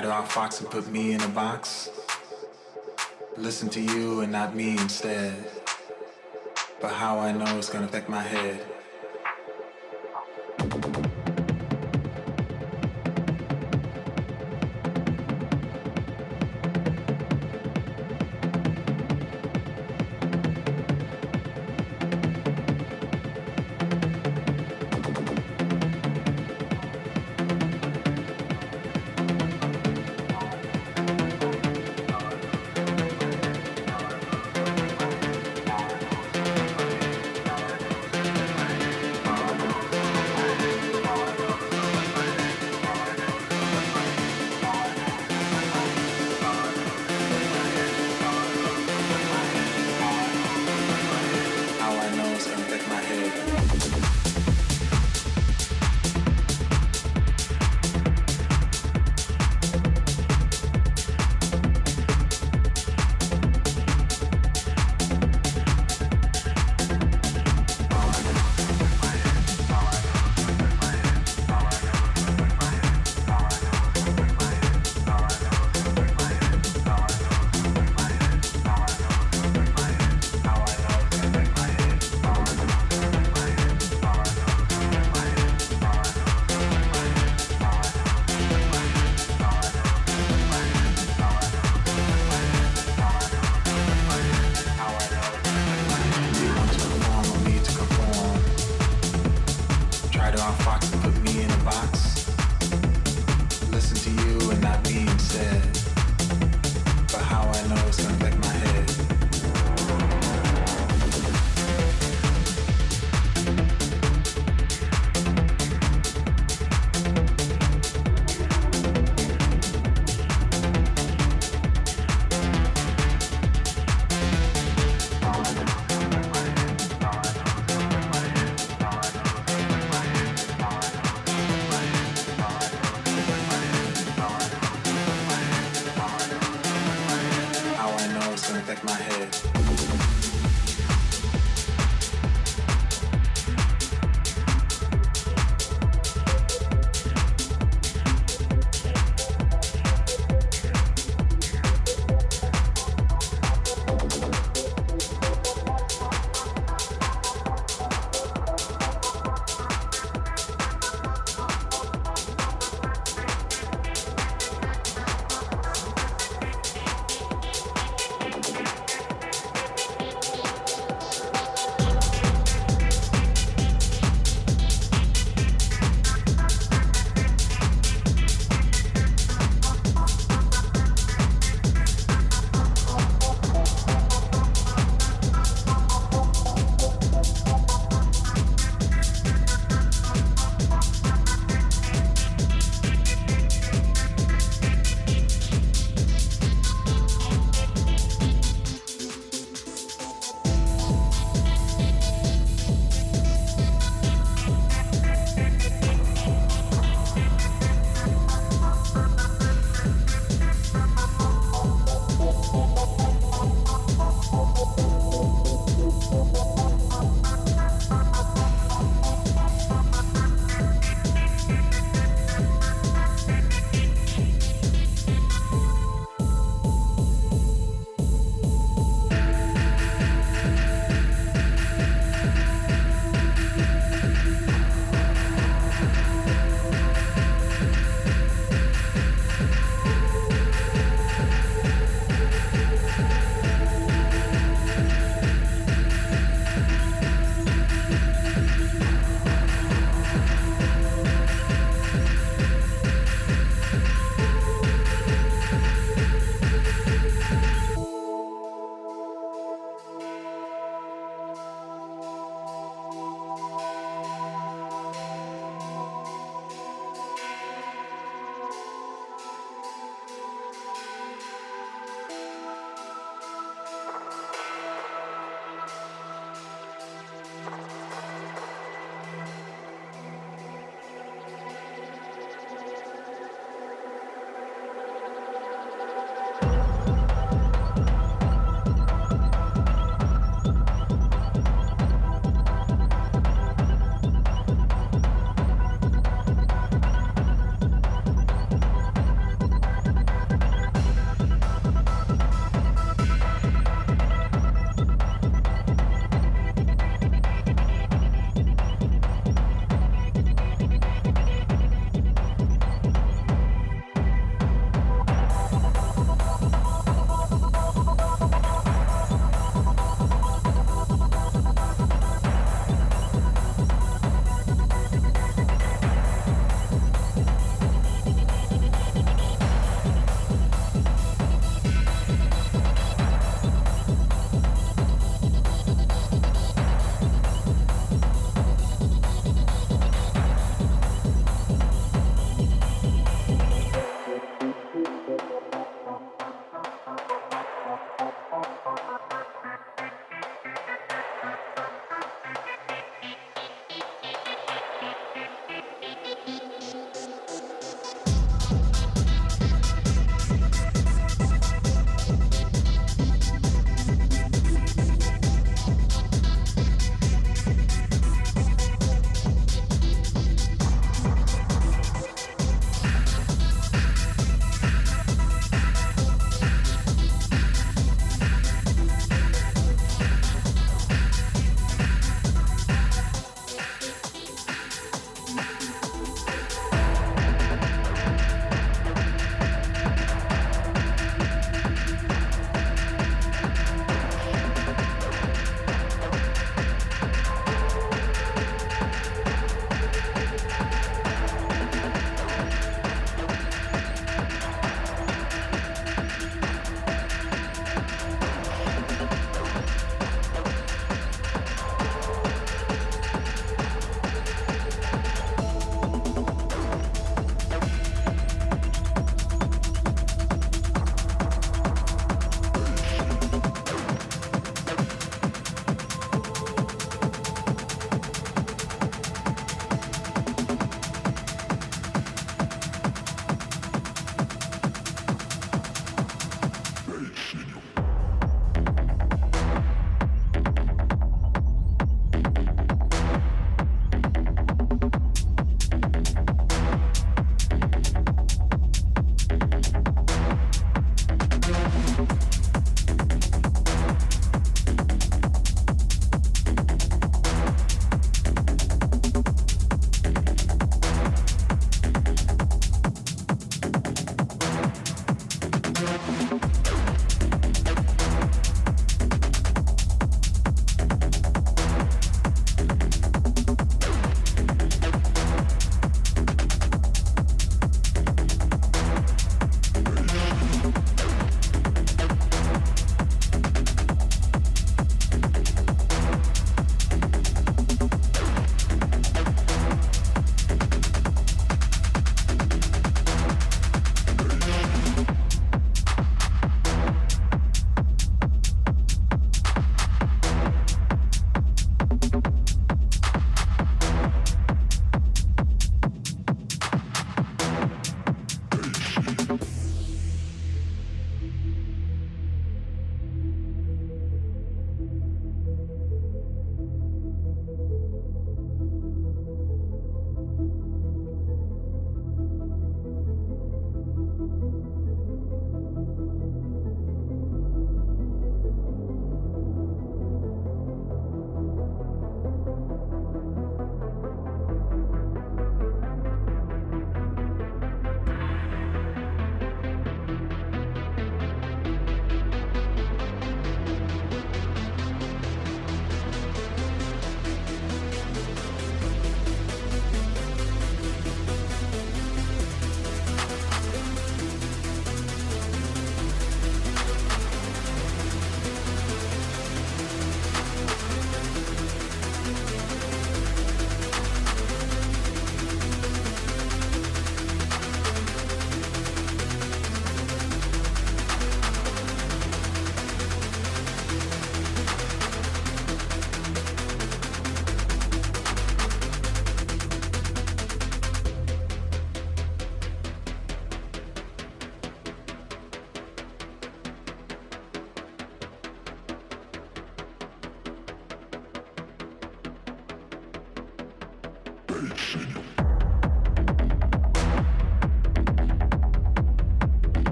Try to outfox and put me in a box. Listen to you and not me instead. But how I know it's gonna affect my head.